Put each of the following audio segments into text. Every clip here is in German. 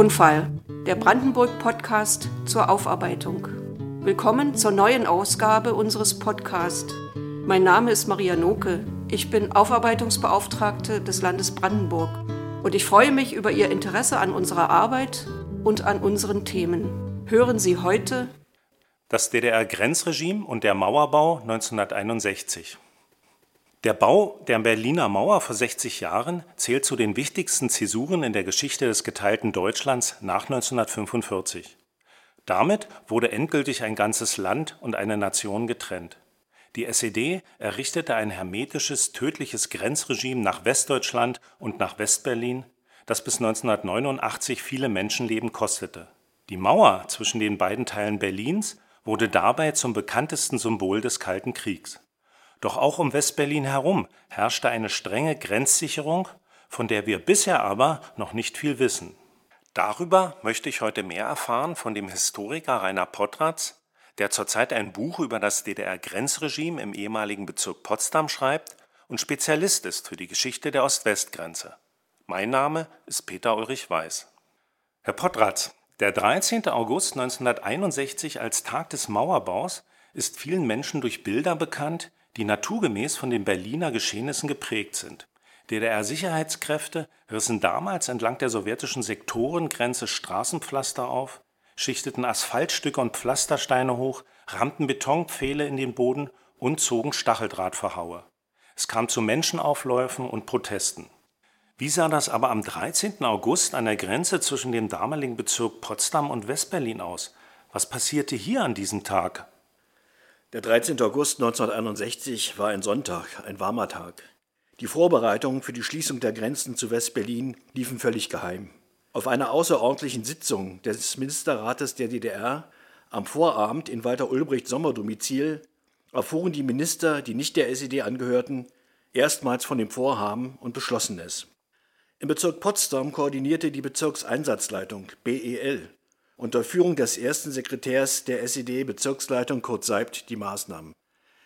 Tonfall, der Brandenburg-Podcast zur Aufarbeitung. Willkommen zur neuen Ausgabe unseres Podcasts. Mein Name ist Maria Noke. Ich bin Aufarbeitungsbeauftragte des Landes Brandenburg und ich freue mich über Ihr Interesse an unserer Arbeit und an unseren Themen. Hören Sie heute das DDR-Grenzregime und der Mauerbau 1961. Der Bau der Berliner Mauer vor 60 Jahren zählt zu den wichtigsten Zäsuren in der Geschichte des geteilten Deutschlands nach 1945. Damit wurde endgültig ein ganzes Land und eine Nation getrennt. Die SED errichtete ein hermetisches, tödliches Grenzregime nach Westdeutschland und nach Westberlin, das bis 1989 viele Menschenleben kostete. Die Mauer zwischen den beiden Teilen Berlins wurde dabei zum bekanntesten Symbol des Kalten Kriegs. Doch auch um Westberlin herum herrschte eine strenge Grenzsicherung, von der wir bisher aber noch nicht viel wissen. Darüber möchte ich heute mehr erfahren von dem Historiker Rainer Potratz, der zurzeit ein Buch über das DDR-Grenzregime im ehemaligen Bezirk Potsdam schreibt und Spezialist ist für die Geschichte der Ost-West-Grenze. Mein Name ist Peter Ulrich Weiß. Herr Potratz, der 13. August 1961 als Tag des Mauerbaus ist vielen Menschen durch Bilder bekannt, die naturgemäß von den Berliner Geschehnissen geprägt sind. DDR-Sicherheitskräfte rissen damals entlang der sowjetischen Sektorengrenze Straßenpflaster auf, schichteten Asphaltstücke und Pflastersteine hoch, rammten Betonpfähle in den Boden und zogen Stacheldrahtverhaue. Es kam zu Menschenaufläufen und Protesten. Wie sah das aber am 13. August an der Grenze zwischen dem damaligen Bezirk Potsdam und Westberlin aus? Was passierte hier an diesem Tag? Der 13. August 1961 war ein Sonntag, ein warmer Tag. Die Vorbereitungen für die Schließung der Grenzen zu West-Berlin liefen völlig geheim. Auf einer außerordentlichen Sitzung des Ministerrates der DDR am Vorabend in Walter Ulbricht Sommerdomizil erfuhren die Minister, die nicht der SED angehörten, erstmals von dem Vorhaben und beschlossen es. Im Bezirk Potsdam koordinierte die Bezirkseinsatzleitung BEL unter Führung des ersten Sekretärs der SED-Bezirksleitung Kurt Seibt die Maßnahmen.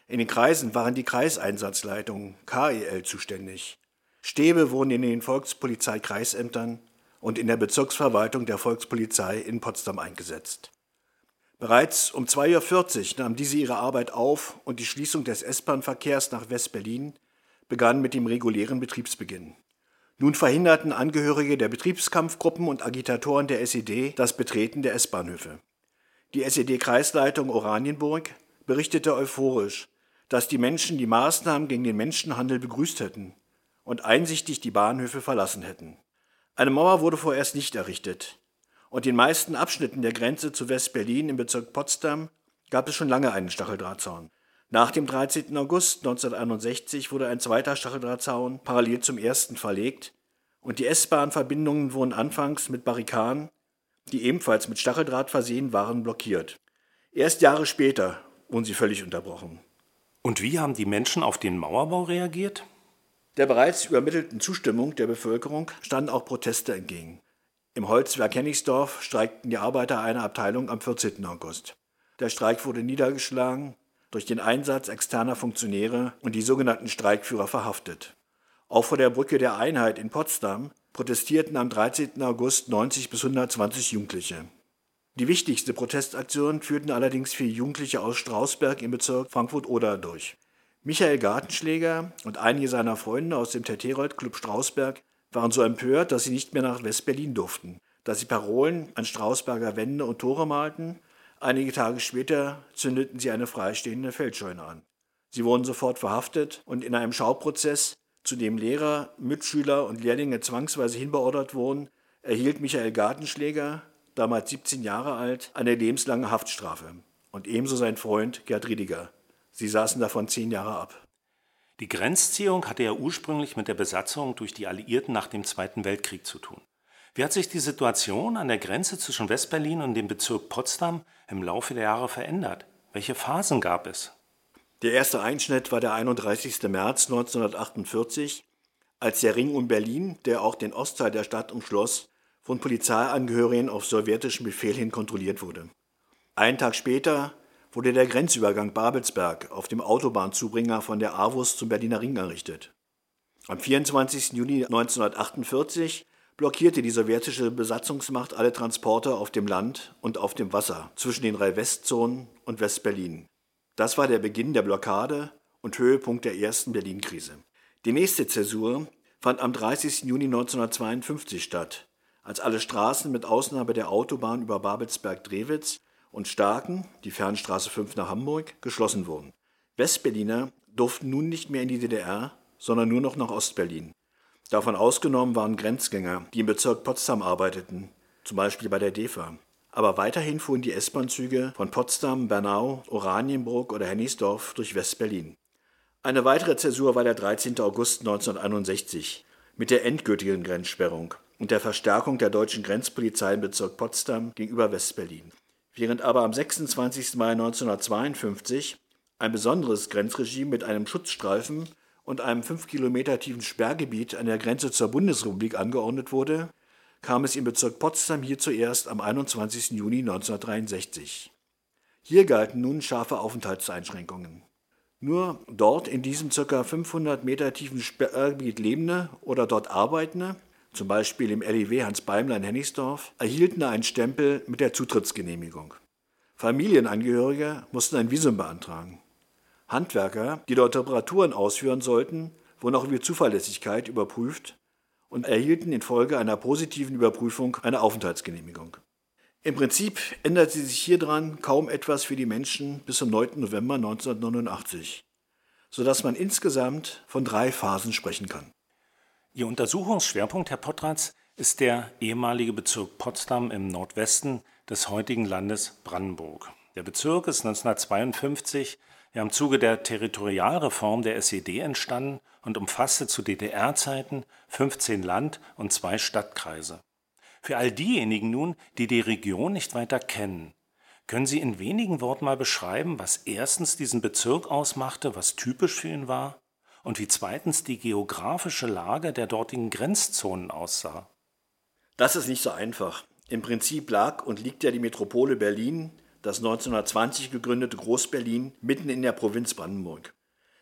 In den Kreisen waren die Kreiseinsatzleitungen KEL zuständig. Stäbe wurden in den Volkspolizeikreisämtern und in der Bezirksverwaltung der Volkspolizei in Potsdam eingesetzt. Bereits um 2.40 Uhr nahm diese ihre Arbeit auf und die Schließung des S-Bahn-Verkehrs nach West-Berlin begann mit dem regulären Betriebsbeginn. Nun verhinderten Angehörige der Betriebskampfgruppen und Agitatoren der SED das Betreten der S-Bahnhöfe. Die SED-Kreisleitung Oranienburg berichtete euphorisch, dass die Menschen die Maßnahmen gegen den Menschenhandel begrüßt hätten und einsichtig die Bahnhöfe verlassen hätten. Eine Mauer wurde vorerst nicht errichtet, und in meisten Abschnitten der Grenze zu West-Berlin im Bezirk Potsdam gab es schon lange einen Stacheldrahtzaun. Nach dem 13. August 1961 wurde ein zweiter Stacheldrahtzaun parallel zum ersten verlegt und die S-Bahn-Verbindungen wurden anfangs mit Barrikaden, die ebenfalls mit Stacheldraht versehen waren, blockiert. Erst Jahre später wurden sie völlig unterbrochen. Und wie haben die Menschen auf den Mauerbau reagiert? Der bereits übermittelten Zustimmung der Bevölkerung standen auch Proteste entgegen. Im Holzwerk Hennigsdorf streikten die Arbeiter einer Abteilung am 14. August. Der Streik wurde niedergeschlagen durch den Einsatz externer Funktionäre und die sogenannten Streikführer verhaftet. Auch vor der Brücke der Einheit in Potsdam protestierten am 13. August 90 bis 120 Jugendliche. Die wichtigste Protestaktion führten allerdings vier Jugendliche aus Strausberg im Bezirk Frankfurt-Oder durch. Michael Gartenschläger und einige seiner Freunde aus dem Teterold-Club Strausberg waren so empört, dass sie nicht mehr nach West-Berlin durften, dass sie Parolen an Strausberger Wände und Tore malten Einige Tage später zündeten sie eine freistehende Feldscheune an. Sie wurden sofort verhaftet und in einem Schauprozess, zu dem Lehrer, Mitschüler und Lehrlinge zwangsweise hinbeordert wurden, erhielt Michael Gartenschläger, damals 17 Jahre alt, eine lebenslange Haftstrafe und ebenso sein Freund Gerd Riediger. Sie saßen davon zehn Jahre ab. Die Grenzziehung hatte ja ursprünglich mit der Besatzung durch die Alliierten nach dem Zweiten Weltkrieg zu tun. Wie hat sich die Situation an der Grenze zwischen Westberlin und dem Bezirk Potsdam im Laufe der Jahre verändert? Welche Phasen gab es? Der erste Einschnitt war der 31. März 1948, als der Ring um Berlin, der auch den Ostteil der Stadt umschloss, von Polizeiangehörigen auf sowjetischen Befehl hin kontrolliert wurde. Einen Tag später wurde der Grenzübergang Babelsberg auf dem Autobahnzubringer von der Avus zum Berliner Ring errichtet. Am 24. Juni 1948 blockierte die sowjetische Besatzungsmacht alle Transporte auf dem Land und auf dem Wasser zwischen den drei Westzonen und West-Berlin. Das war der Beginn der Blockade und Höhepunkt der ersten Berlin-Krise. Die nächste Zäsur fand am 30. Juni 1952 statt, als alle Straßen mit Ausnahme der Autobahn über Babelsberg-Drewitz und Starken, die Fernstraße 5 nach Hamburg, geschlossen wurden. Westberliner durften nun nicht mehr in die DDR, sondern nur noch nach Ostberlin. Davon ausgenommen waren Grenzgänger, die im Bezirk Potsdam arbeiteten, zum Beispiel bei der DEFA. Aber weiterhin fuhren die S-Bahn-Züge von Potsdam, Bernau, Oranienburg oder Hennigsdorf durch West-Berlin. Eine weitere Zäsur war der 13. August 1961 mit der endgültigen Grenzsperrung und der Verstärkung der deutschen Grenzpolizei im Bezirk Potsdam gegenüber West-Berlin. Während aber am 26. Mai 1952 ein besonderes Grenzregime mit einem Schutzstreifen und einem fünf Kilometer tiefen Sperrgebiet an der Grenze zur Bundesrepublik angeordnet wurde, kam es im Bezirk Potsdam hier zuerst am 21. Juni 1963. Hier galten nun scharfe Aufenthaltseinschränkungen. Nur dort in diesem ca. 500 Meter tiefen Sperrgebiet Lebende oder dort Arbeitende, zum Beispiel im LIW Hans Beimler in Hennigsdorf, erhielten einen Stempel mit der Zutrittsgenehmigung. Familienangehörige mussten ein Visum beantragen. Handwerker, die dort Reparaturen ausführen sollten, wurden auch über Zuverlässigkeit überprüft und erhielten infolge einer positiven Überprüfung eine Aufenthaltsgenehmigung. Im Prinzip änderte sich hieran kaum etwas für die Menschen bis zum 9. November 1989, sodass man insgesamt von drei Phasen sprechen kann. Ihr Untersuchungsschwerpunkt, Herr Potratz, ist der ehemalige Bezirk Potsdam im Nordwesten des heutigen Landes Brandenburg. Der Bezirk ist 1952 ja im Zuge der Territorialreform der SED entstanden und umfasste zu DDR-Zeiten 15 Land- und zwei Stadtkreise. Für all diejenigen nun, die die Region nicht weiter kennen, können Sie in wenigen Worten mal beschreiben, was erstens diesen Bezirk ausmachte, was typisch für ihn war, und wie zweitens die geografische Lage der dortigen Grenzzonen aussah? Das ist nicht so einfach. Im Prinzip lag und liegt ja die Metropole Berlin das 1920 gegründete Groß-Berlin mitten in der Provinz Brandenburg.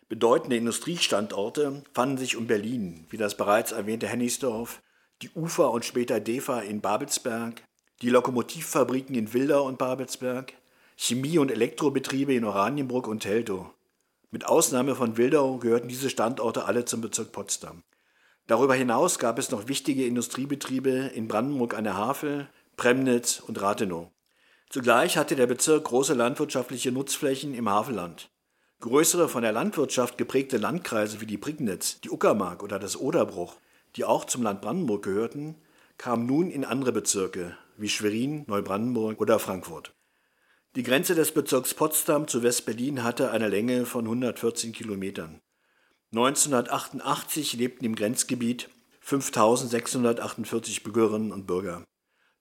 Bedeutende Industriestandorte fanden sich um Berlin, wie das bereits erwähnte Hennigsdorf, die Ufer und später DEFA in Babelsberg, die Lokomotivfabriken in Wildau und Babelsberg, Chemie- und Elektrobetriebe in Oranienburg und Teltow. Mit Ausnahme von Wildau gehörten diese Standorte alle zum Bezirk Potsdam. Darüber hinaus gab es noch wichtige Industriebetriebe in Brandenburg an der Havel, Premnitz und Rathenow. Zugleich hatte der Bezirk große landwirtschaftliche Nutzflächen im Havelland. Größere von der Landwirtschaft geprägte Landkreise wie die Prignitz, die Uckermark oder das Oderbruch, die auch zum Land Brandenburg gehörten, kamen nun in andere Bezirke wie Schwerin, Neubrandenburg oder Frankfurt. Die Grenze des Bezirks Potsdam zu West-Berlin hatte eine Länge von 114 Kilometern. 1988 lebten im Grenzgebiet 5648 Bürgerinnen und Bürger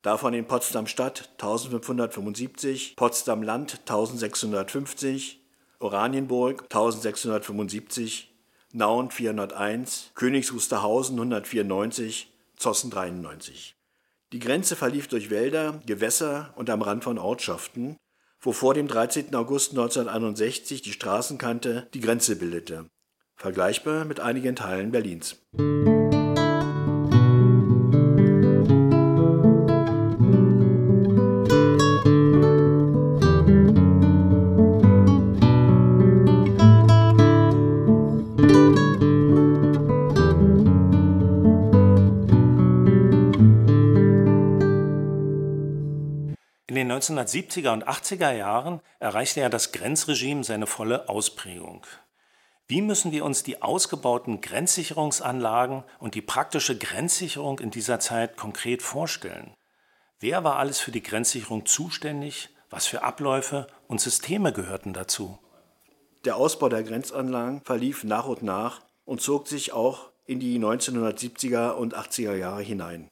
davon in Potsdam-Stadt 1575, Potsdam-Land 1650, Oranienburg 1675, Nauen 401, Königs Wusterhausen 194, Zossen 93. Die Grenze verlief durch Wälder, Gewässer und am Rand von Ortschaften, wo vor dem 13. August 1961 die Straßenkante die Grenze bildete, vergleichbar mit einigen Teilen Berlins. 1970er und 80er Jahren erreichte ja das Grenzregime seine volle Ausprägung. Wie müssen wir uns die ausgebauten Grenzsicherungsanlagen und die praktische Grenzsicherung in dieser Zeit konkret vorstellen? Wer war alles für die Grenzsicherung zuständig? Was für Abläufe und Systeme gehörten dazu? Der Ausbau der Grenzanlagen verlief nach und nach und zog sich auch in die 1970er und 80er Jahre hinein.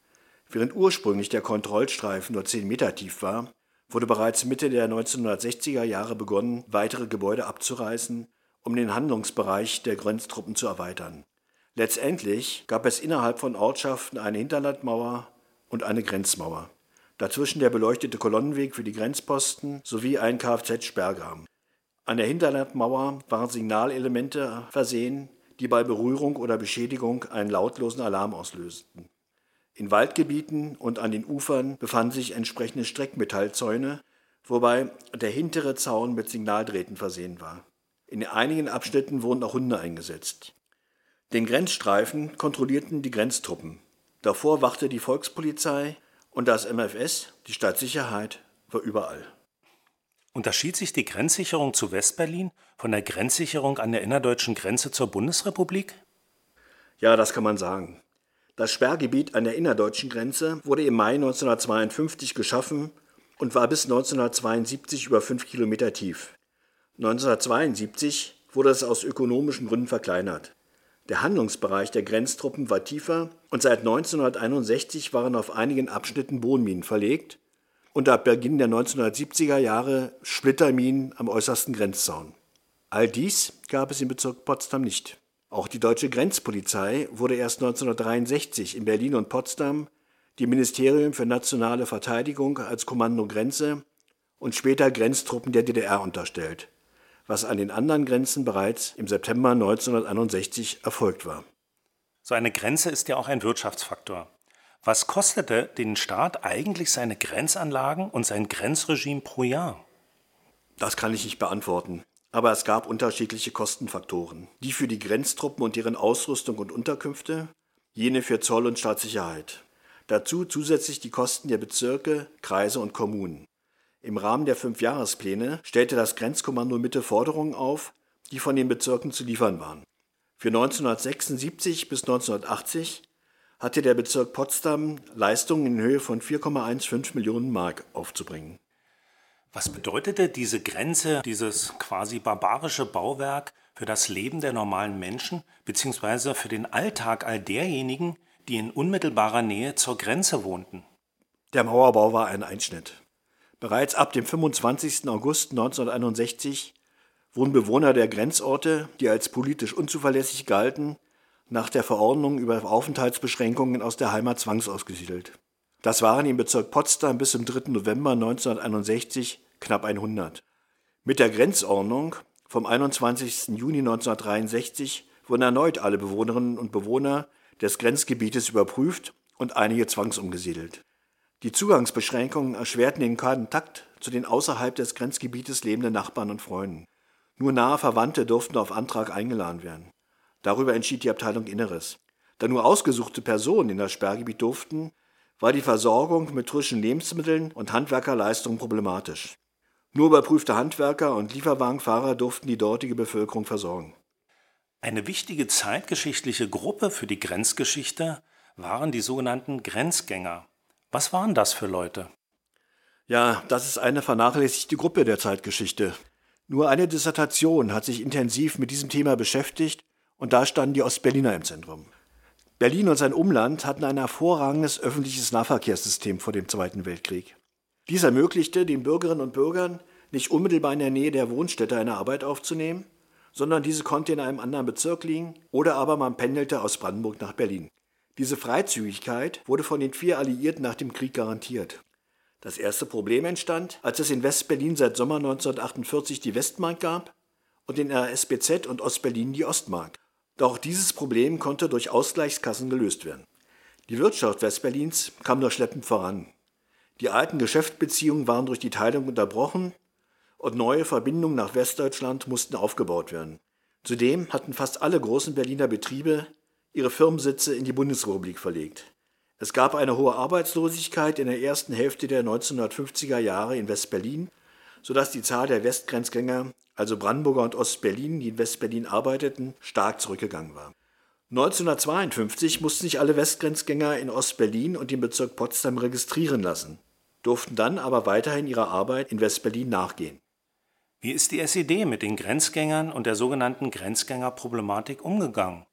Während ursprünglich der Kontrollstreifen nur 10 Meter tief war, wurde bereits Mitte der 1960er Jahre begonnen, weitere Gebäude abzureißen, um den Handlungsbereich der Grenztruppen zu erweitern. Letztendlich gab es innerhalb von Ortschaften eine Hinterlandmauer und eine Grenzmauer. Dazwischen der beleuchtete Kolonnenweg für die Grenzposten sowie ein Kfz-Sperrgraben. An der Hinterlandmauer waren Signalelemente versehen, die bei Berührung oder Beschädigung einen lautlosen Alarm auslösten. In Waldgebieten und an den Ufern befanden sich entsprechende Streckmetallzäune, wobei der hintere Zaun mit Signaldrähten versehen war. In einigen Abschnitten wurden auch Hunde eingesetzt. Den Grenzstreifen kontrollierten die Grenztruppen. Davor wachte die Volkspolizei und das MFS, die Stadtsicherheit, war überall. Unterschied sich die Grenzsicherung zu Westberlin von der Grenzsicherung an der innerdeutschen Grenze zur Bundesrepublik? Ja, das kann man sagen. Das Sperrgebiet an der innerdeutschen Grenze wurde im Mai 1952 geschaffen und war bis 1972 über fünf Kilometer tief. 1972 wurde es aus ökonomischen Gründen verkleinert. Der Handlungsbereich der Grenztruppen war tiefer und seit 1961 waren auf einigen Abschnitten Bohnminen verlegt und ab Beginn der 1970er Jahre Splitterminen am äußersten Grenzzaun. All dies gab es im Bezirk Potsdam nicht. Auch die deutsche Grenzpolizei wurde erst 1963 in Berlin und Potsdam dem Ministerium für nationale Verteidigung als Kommando Grenze und später Grenztruppen der DDR unterstellt, was an den anderen Grenzen bereits im September 1961 erfolgt war. So eine Grenze ist ja auch ein Wirtschaftsfaktor. Was kostete den Staat eigentlich seine Grenzanlagen und sein Grenzregime pro Jahr? Das kann ich nicht beantworten. Aber es gab unterschiedliche Kostenfaktoren. Die für die Grenztruppen und deren Ausrüstung und Unterkünfte, jene für Zoll und Staatssicherheit. Dazu zusätzlich die Kosten der Bezirke, Kreise und Kommunen. Im Rahmen der Fünfjahrespläne stellte das Grenzkommando Mitte Forderungen auf, die von den Bezirken zu liefern waren. Für 1976 bis 1980 hatte der Bezirk Potsdam Leistungen in Höhe von 4,15 Millionen Mark aufzubringen. Was bedeutete diese Grenze, dieses quasi barbarische Bauwerk für das Leben der normalen Menschen bzw. für den Alltag all derjenigen, die in unmittelbarer Nähe zur Grenze wohnten? Der Mauerbau war ein Einschnitt. Bereits ab dem 25. August 1961 wurden Bewohner der Grenzorte, die als politisch unzuverlässig galten, nach der Verordnung über Aufenthaltsbeschränkungen aus der Heimat zwangsausgesiedelt. Das waren im Bezirk Potsdam bis zum 3. November 1961 knapp 100. Mit der Grenzordnung vom 21. Juni 1963 wurden erneut alle Bewohnerinnen und Bewohner des Grenzgebietes überprüft und einige zwangsumgesiedelt. Die Zugangsbeschränkungen erschwerten den Kontakt zu den außerhalb des Grenzgebietes lebenden Nachbarn und Freunden. Nur nahe Verwandte durften auf Antrag eingeladen werden. Darüber entschied die Abteilung Inneres. Da nur ausgesuchte Personen in das Sperrgebiet durften, war die Versorgung mit frischen Lebensmitteln und Handwerkerleistungen problematisch. Nur überprüfte Handwerker und Lieferwagenfahrer durften die dortige Bevölkerung versorgen. Eine wichtige zeitgeschichtliche Gruppe für die Grenzgeschichte waren die sogenannten Grenzgänger. Was waren das für Leute? Ja, das ist eine vernachlässigte Gruppe der Zeitgeschichte. Nur eine Dissertation hat sich intensiv mit diesem Thema beschäftigt und da standen die Ostberliner im Zentrum. Berlin und sein Umland hatten ein hervorragendes öffentliches Nahverkehrssystem vor dem Zweiten Weltkrieg. Dies ermöglichte den Bürgerinnen und Bürgern, nicht unmittelbar in der Nähe der Wohnstätte eine Arbeit aufzunehmen, sondern diese konnte in einem anderen Bezirk liegen oder aber man pendelte aus Brandenburg nach Berlin. Diese Freizügigkeit wurde von den vier Alliierten nach dem Krieg garantiert. Das erste Problem entstand, als es in West-Berlin seit Sommer 1948 die Westmark gab und in RSBZ und Ostberlin die Ostmark. Doch dieses Problem konnte durch Ausgleichskassen gelöst werden. Die Wirtschaft Westberlins kam nur schleppend voran. Die alten Geschäftsbeziehungen waren durch die Teilung unterbrochen und neue Verbindungen nach Westdeutschland mussten aufgebaut werden. Zudem hatten fast alle großen Berliner Betriebe ihre Firmensitze in die Bundesrepublik verlegt. Es gab eine hohe Arbeitslosigkeit in der ersten Hälfte der 1950er Jahre in Westberlin, sodass die Zahl der Westgrenzgänger also Brandenburger und Ostberlin, die in Westberlin arbeiteten, stark zurückgegangen war. 1952 mussten sich alle Westgrenzgänger in Ostberlin und dem Bezirk Potsdam registrieren lassen, durften dann aber weiterhin ihrer Arbeit in Westberlin nachgehen. Wie ist die SED mit den Grenzgängern und der sogenannten Grenzgängerproblematik umgegangen?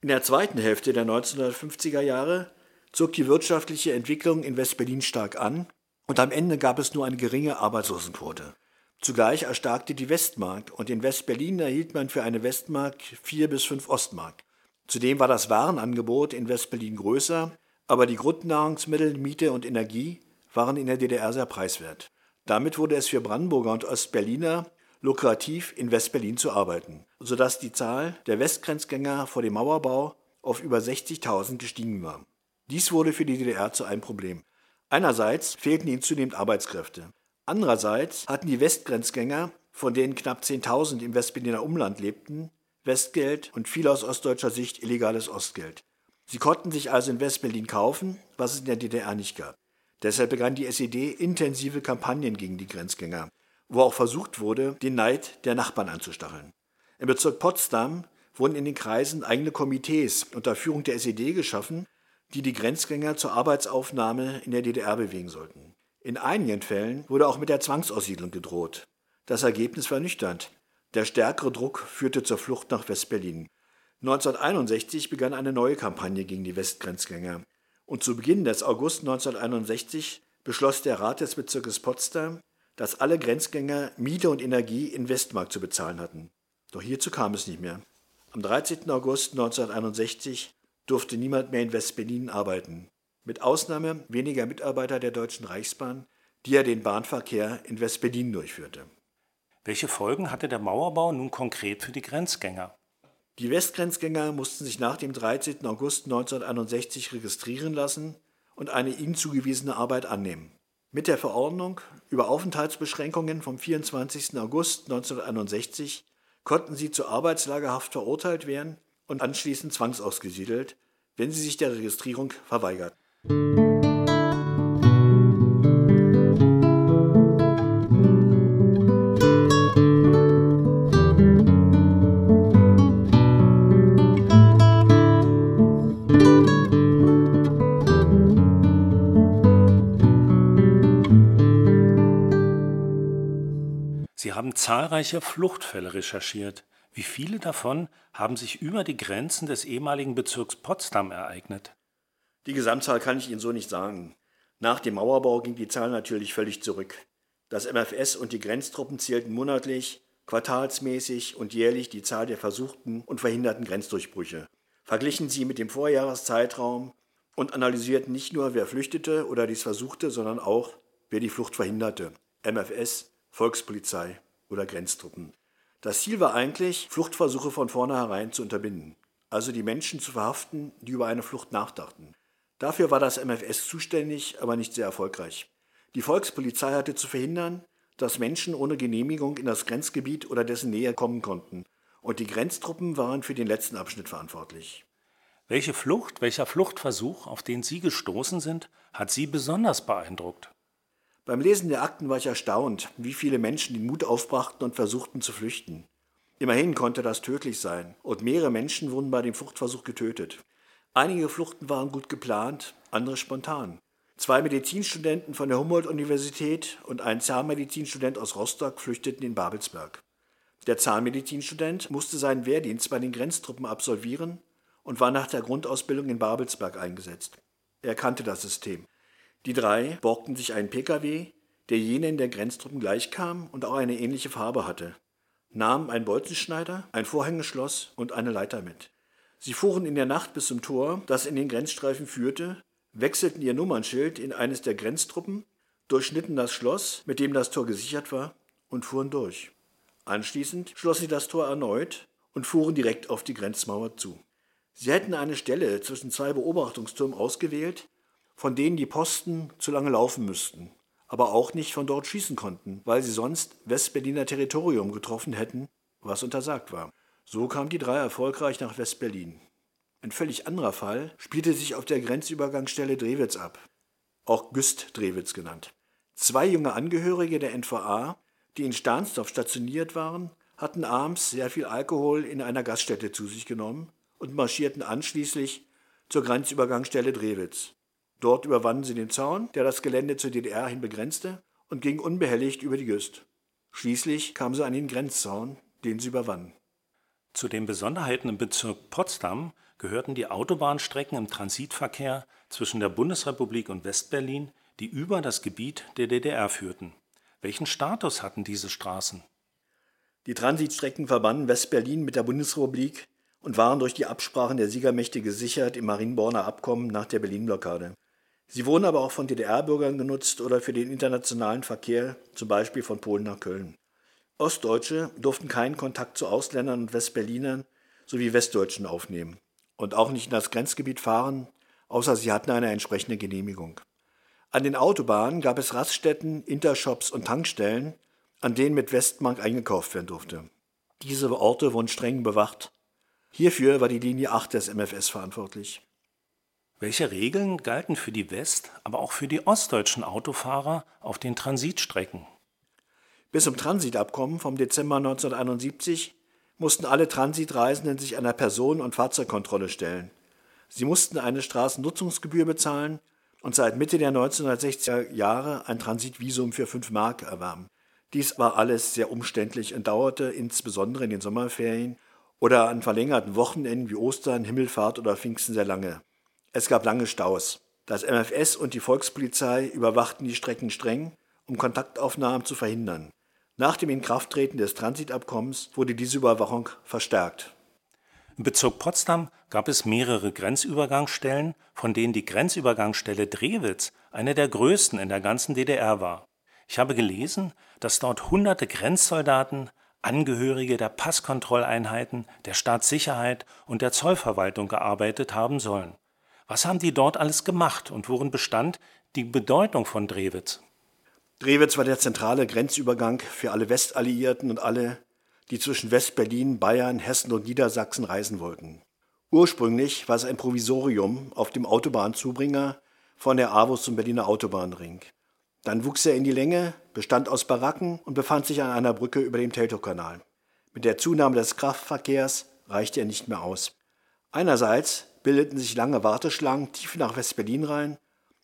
In der zweiten Hälfte der 1950er Jahre zog die wirtschaftliche Entwicklung in Westberlin stark an und am Ende gab es nur eine geringe Arbeitslosenquote. Zugleich erstarkte die Westmark und in Westberlin erhielt man für eine Westmark vier bis fünf Ostmark. Zudem war das Warenangebot in Westberlin größer, aber die Grundnahrungsmittel, Miete und Energie waren in der DDR sehr preiswert. Damit wurde es für Brandenburger und Ostberliner lukrativ, in Westberlin zu arbeiten, sodass die Zahl der Westgrenzgänger vor dem Mauerbau auf über 60.000 gestiegen war. Dies wurde für die DDR zu einem Problem. Einerseits fehlten ihnen zunehmend Arbeitskräfte. Andererseits hatten die Westgrenzgänger, von denen knapp 10.000 im Westberliner Umland lebten, Westgeld und viel aus ostdeutscher Sicht illegales Ostgeld. Sie konnten sich also in Westberlin kaufen, was es in der DDR nicht gab. Deshalb begann die SED intensive Kampagnen gegen die Grenzgänger, wo auch versucht wurde, den Neid der Nachbarn anzustacheln. Im Bezirk Potsdam wurden in den Kreisen eigene Komitees unter Führung der SED geschaffen, die die Grenzgänger zur Arbeitsaufnahme in der DDR bewegen sollten. In einigen Fällen wurde auch mit der Zwangsaussiedlung gedroht. Das Ergebnis war nüchtern. Der stärkere Druck führte zur Flucht nach Westberlin. 1961 begann eine neue Kampagne gegen die Westgrenzgänger. Und zu Beginn des August 1961 beschloss der Rat des Bezirkes Potsdam, dass alle Grenzgänger Miete und Energie in Westmark zu bezahlen hatten. Doch hierzu kam es nicht mehr. Am 13. August 1961 durfte niemand mehr in West-Berlin arbeiten, mit Ausnahme weniger Mitarbeiter der Deutschen Reichsbahn, die ja den Bahnverkehr in West-Berlin durchführte. Welche Folgen hatte der Mauerbau nun konkret für die Grenzgänger? Die Westgrenzgänger mussten sich nach dem 13. August 1961 registrieren lassen und eine ihnen zugewiesene Arbeit annehmen. Mit der Verordnung über Aufenthaltsbeschränkungen vom 24. August 1961 konnten sie zur Arbeitslagerhaft verurteilt werden und anschließend zwangsausgesiedelt, wenn sie sich der Registrierung verweigerten. Sie haben zahlreiche Fluchtfälle recherchiert. Wie viele davon haben sich über die Grenzen des ehemaligen Bezirks Potsdam ereignet? Die Gesamtzahl kann ich Ihnen so nicht sagen. Nach dem Mauerbau ging die Zahl natürlich völlig zurück. Das MFS und die Grenztruppen zählten monatlich, quartalsmäßig und jährlich die Zahl der versuchten und verhinderten Grenzdurchbrüche, verglichen sie mit dem Vorjahreszeitraum und analysierten nicht nur, wer flüchtete oder dies versuchte, sondern auch, wer die Flucht verhinderte. MFS, Volkspolizei oder Grenztruppen. Das Ziel war eigentlich, Fluchtversuche von vornherein zu unterbinden, also die Menschen zu verhaften, die über eine Flucht nachdachten. Dafür war das MFS zuständig, aber nicht sehr erfolgreich. Die Volkspolizei hatte zu verhindern, dass Menschen ohne Genehmigung in das Grenzgebiet oder dessen Nähe kommen konnten, und die Grenztruppen waren für den letzten Abschnitt verantwortlich. Welche Flucht, welcher Fluchtversuch, auf den Sie gestoßen sind, hat Sie besonders beeindruckt? Beim Lesen der Akten war ich erstaunt, wie viele Menschen den Mut aufbrachten und versuchten zu flüchten. Immerhin konnte das tödlich sein, und mehrere Menschen wurden bei dem Fluchtversuch getötet. Einige Fluchten waren gut geplant, andere spontan. Zwei Medizinstudenten von der Humboldt-Universität und ein Zahnmedizinstudent aus Rostock flüchteten in Babelsberg. Der Zahnmedizinstudent musste seinen Wehrdienst bei den Grenztruppen absolvieren und war nach der Grundausbildung in Babelsberg eingesetzt. Er kannte das System. Die drei borgten sich einen Pkw, der jenen der Grenztruppen gleichkam und auch eine ähnliche Farbe hatte, nahmen einen Bolzenschneider, ein Vorhängeschloss und eine Leiter mit. Sie fuhren in der Nacht bis zum Tor, das in den Grenzstreifen führte, wechselten ihr Nummernschild in eines der Grenztruppen, durchschnitten das Schloss, mit dem das Tor gesichert war, und fuhren durch. Anschließend schlossen sie das Tor erneut und fuhren direkt auf die Grenzmauer zu. Sie hätten eine Stelle zwischen zwei Beobachtungstürmen ausgewählt, von denen die Posten zu lange laufen müssten, aber auch nicht von dort schießen konnten, weil sie sonst Westberliner Territorium getroffen hätten, was untersagt war. So kamen die drei erfolgreich nach Westberlin. Ein völlig anderer Fall spielte sich auf der Grenzübergangsstelle Drewitz ab, auch Güst Drewitz genannt. Zwei junge Angehörige der NVA, die in Stahnsdorf stationiert waren, hatten abends sehr viel Alkohol in einer Gaststätte zu sich genommen und marschierten anschließend zur Grenzübergangsstelle Drewitz. Dort überwanden sie den Zaun, der das Gelände zur DDR hin begrenzte, und gingen unbehelligt über die Güst. Schließlich kamen sie an den Grenzzaun, den sie überwanden. Zu den Besonderheiten im Bezirk Potsdam gehörten die Autobahnstrecken im Transitverkehr zwischen der Bundesrepublik und Westberlin, die über das Gebiet der DDR führten. Welchen Status hatten diese Straßen? Die Transitstrecken verbanden Westberlin mit der Bundesrepublik und waren durch die Absprachen der Siegermächte gesichert im Marienborner Abkommen nach der Berlin-Blockade. Sie wurden aber auch von DDR-Bürgern genutzt oder für den internationalen Verkehr, zum Beispiel von Polen nach Köln. Ostdeutsche durften keinen Kontakt zu Ausländern und Westberlinern sowie Westdeutschen aufnehmen und auch nicht in das Grenzgebiet fahren, außer sie hatten eine entsprechende Genehmigung. An den Autobahnen gab es Raststätten, Intershops und Tankstellen, an denen mit Westmark eingekauft werden durfte. Diese Orte wurden streng bewacht. Hierfür war die Linie 8 des MFS verantwortlich. Welche Regeln galten für die west-, aber auch für die ostdeutschen Autofahrer auf den Transitstrecken? Bis zum Transitabkommen vom Dezember 1971 mussten alle Transitreisenden sich einer Personen- und Fahrzeugkontrolle stellen. Sie mussten eine Straßennutzungsgebühr bezahlen und seit Mitte der 1960er Jahre ein Transitvisum für 5 Mark erwerben. Dies war alles sehr umständlich und dauerte insbesondere in den Sommerferien oder an verlängerten Wochenenden wie Ostern, Himmelfahrt oder Pfingsten sehr lange. Es gab lange Staus. Das MFS und die Volkspolizei überwachten die Strecken streng, um Kontaktaufnahmen zu verhindern. Nach dem Inkrafttreten des Transitabkommens wurde diese Überwachung verstärkt. Im Bezirk Potsdam gab es mehrere Grenzübergangsstellen, von denen die Grenzübergangsstelle Drewitz eine der größten in der ganzen DDR war. Ich habe gelesen, dass dort hunderte Grenzsoldaten, Angehörige der Passkontrolleinheiten, der Staatssicherheit und der Zollverwaltung gearbeitet haben sollen. Was haben die dort alles gemacht und worin bestand die Bedeutung von Drewitz? Drewitz war der zentrale Grenzübergang für alle Westalliierten und alle, die zwischen West-Berlin, Bayern, Hessen und Niedersachsen reisen wollten. Ursprünglich war es ein Provisorium auf dem Autobahnzubringer von der AWO zum Berliner Autobahnring. Dann wuchs er in die Länge, bestand aus Baracken und befand sich an einer Brücke über dem Teltowkanal. Mit der Zunahme des Kraftverkehrs reichte er nicht mehr aus. Einerseits bildeten sich lange Warteschlangen tief nach West-Berlin rein,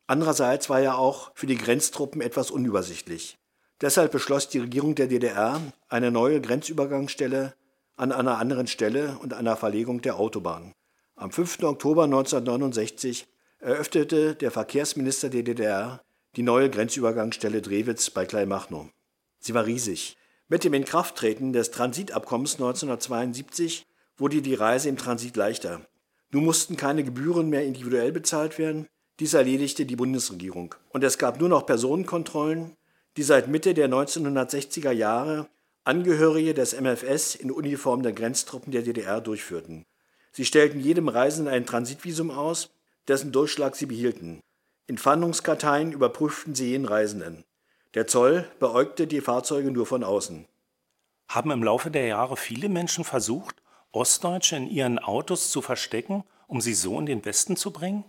andererseits war er auch für die Grenztruppen etwas unübersichtlich. Deshalb beschloss die Regierung der DDR eine neue Grenzübergangsstelle an einer anderen Stelle und einer Verlegung der Autobahn. Am 5. Oktober 1969 eröffnete der Verkehrsminister der DDR die neue Grenzübergangsstelle Drewitz bei Kleinmachnow. Sie war riesig. Mit dem Inkrafttreten des Transitabkommens 1972 wurde die Reise im Transit leichter. Nun mussten keine Gebühren mehr individuell bezahlt werden. Dies erledigte die Bundesregierung. Und es gab nur noch Personenkontrollen, die seit Mitte der 1960er Jahre Angehörige des MFS in Uniform der Grenztruppen der DDR durchführten. Sie stellten jedem Reisenden ein Transitvisum aus, dessen Durchschlag sie behielten. In Fahndungskarteien überprüften sie jeden Reisenden. Der Zoll beäugte die Fahrzeuge nur von außen. Haben im Laufe der Jahre viele Menschen versucht, Ostdeutsche in ihren Autos zu verstecken, um sie so in den Westen zu bringen?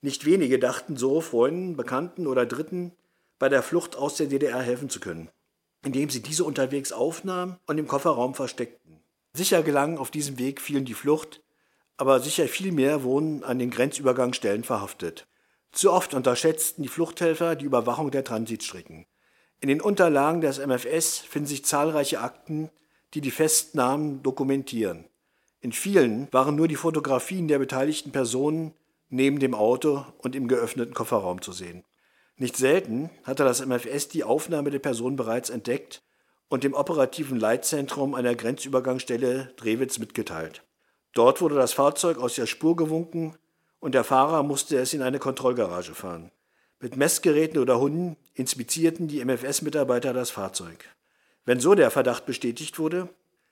Nicht wenige dachten so, Freunden, Bekannten oder Dritten bei der Flucht aus der DDR helfen zu können, indem sie diese unterwegs aufnahmen und im Kofferraum versteckten. Sicher gelang auf diesem Weg vielen die Flucht, aber sicher viel mehr wurden an den Grenzübergangsstellen verhaftet. Zu oft unterschätzten die Fluchthelfer die Überwachung der Transitstrecken. In den Unterlagen des MFS finden sich zahlreiche Akten, die die Festnahmen dokumentieren. In vielen waren nur die Fotografien der beteiligten Personen neben dem Auto und im geöffneten Kofferraum zu sehen. Nicht selten hatte das MFS die Aufnahme der Person bereits entdeckt und dem operativen Leitzentrum einer Grenzübergangsstelle Drewitz mitgeteilt. Dort wurde das Fahrzeug aus der Spur gewunken und der Fahrer musste es in eine Kontrollgarage fahren. Mit Messgeräten oder Hunden inspizierten die MFS-Mitarbeiter das Fahrzeug. Wenn so der Verdacht bestätigt wurde,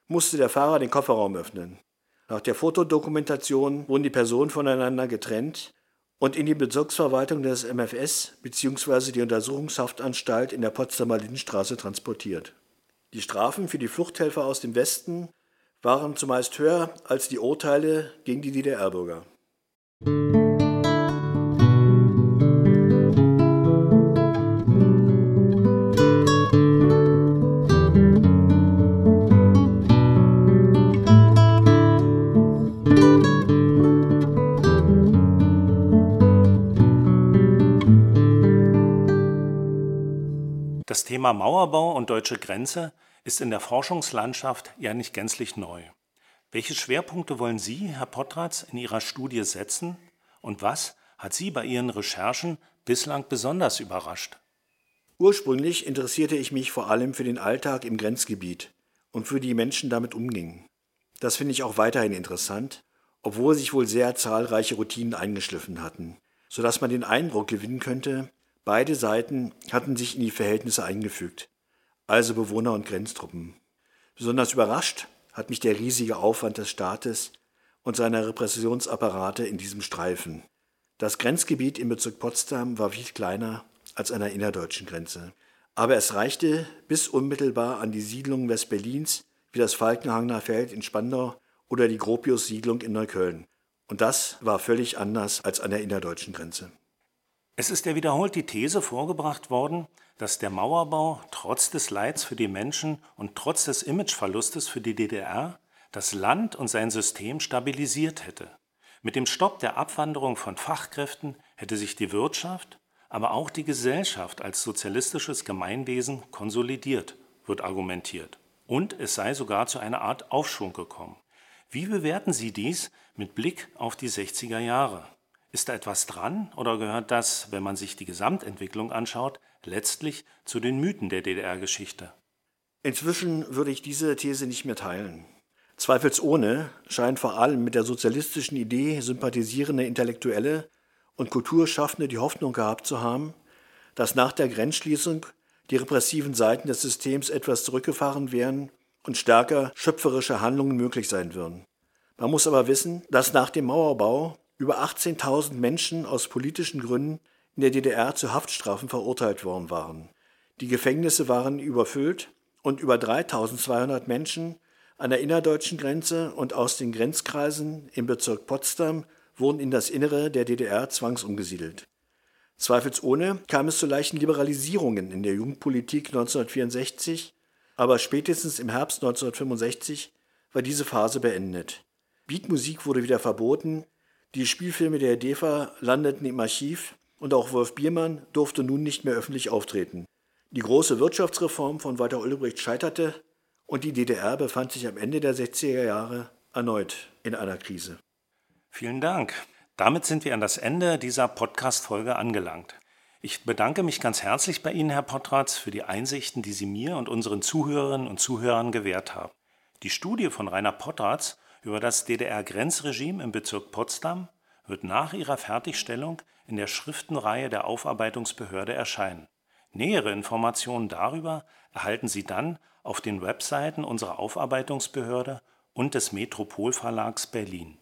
musste der Fahrer den Kofferraum öffnen. Nach der Fotodokumentation wurden die Personen voneinander getrennt und in die Bezirksverwaltung des MFS bzw. die Untersuchungshaftanstalt in der Potsdamer Lindenstraße transportiert. Die Strafen für die Fluchthelfer aus dem Westen waren zumeist höher als die Urteile gegen die DDR-Bürger. Das Thema Mauerbau und deutsche Grenze ist in der Forschungslandschaft ja nicht gänzlich neu. Welche Schwerpunkte wollen Sie, Herr Potratz, in Ihrer Studie setzen und was hat Sie bei Ihren Recherchen bislang besonders überrascht? Ursprünglich interessierte ich mich vor allem für den Alltag im Grenzgebiet und für die Menschen damit umgingen. Das finde ich auch weiterhin interessant, obwohl sich wohl sehr zahlreiche Routinen eingeschliffen hatten, sodass man den Eindruck gewinnen könnte, beide Seiten hatten sich in die Verhältnisse eingefügt, also Bewohner und Grenztruppen. Besonders überrascht hat mich der riesige Aufwand des Staates und seiner Repressionsapparate in diesem Streifen. Das Grenzgebiet im Bezirk Potsdam war viel kleiner als an der innerdeutschen Grenze. Aber es reichte bis unmittelbar an die Siedlungen Westberlins wie das Falkenhagener Feld in Spandau oder die Gropius-Siedlung in Neukölln. Und das war völlig anders als an der innerdeutschen Grenze. Es ist ja wiederholt die These vorgebracht worden, dass der Mauerbau trotz des Leids für die Menschen und trotz des Imageverlustes für die DDR das Land und sein System stabilisiert hätte. Mit dem Stopp der Abwanderung von Fachkräften hätte sich die Wirtschaft, aber auch die Gesellschaft als sozialistisches Gemeinwesen konsolidiert, wird argumentiert. Und es sei sogar zu einer Art Aufschwung gekommen. Wie bewerten Sie dies mit Blick auf die 60er Jahre? Ist da etwas dran oder gehört das, wenn man sich die Gesamtentwicklung anschaut, letztlich zu den Mythen der DDR-Geschichte? Inzwischen würde ich diese These nicht mehr teilen. Zweifelsohne scheinen vor allem mit der sozialistischen Idee sympathisierende Intellektuelle und Kulturschaffende die Hoffnung gehabt zu haben, dass nach der Grenzschließung die repressiven Seiten des Systems etwas zurückgefahren wären und stärker schöpferische Handlungen möglich sein würden. Man muss aber wissen, dass nach dem Mauerbau über 18.000 Menschen aus politischen Gründen in der DDR zu Haftstrafen verurteilt worden waren. Die Gefängnisse waren überfüllt und über 3.200 Menschen an der innerdeutschen Grenze und aus den Grenzkreisen im Bezirk Potsdam wurden in das Innere der DDR zwangsumgesiedelt. Zweifelsohne kam es zu leichten Liberalisierungen in der Jugendpolitik 1964, aber spätestens im Herbst 1965 war diese Phase beendet. Beatmusik wurde wieder verboten, die Spielfilme der DEFA landeten im Archiv und auch Wolf Biermann durfte nun nicht mehr öffentlich auftreten. Die große Wirtschaftsreform von Walter Ulbricht scheiterte und die DDR befand sich am Ende der 60er Jahre erneut in einer Krise. Vielen Dank. Damit sind wir an das Ende dieser Podcast-Folge angelangt. Ich bedanke mich ganz herzlich bei Ihnen, Herr Potratz, für die Einsichten, die Sie mir und unseren Zuhörerinnen und Zuhörern gewährt haben. Die Studie von Rainer Potratz über das DDR-Grenzregime im Bezirk Potsdam wird nach ihrer Fertigstellung in der Schriftenreihe der Aufarbeitungsbehörde erscheinen. Nähere Informationen darüber erhalten Sie dann auf den Webseiten unserer Aufarbeitungsbehörde und des Metropolverlags Berlin.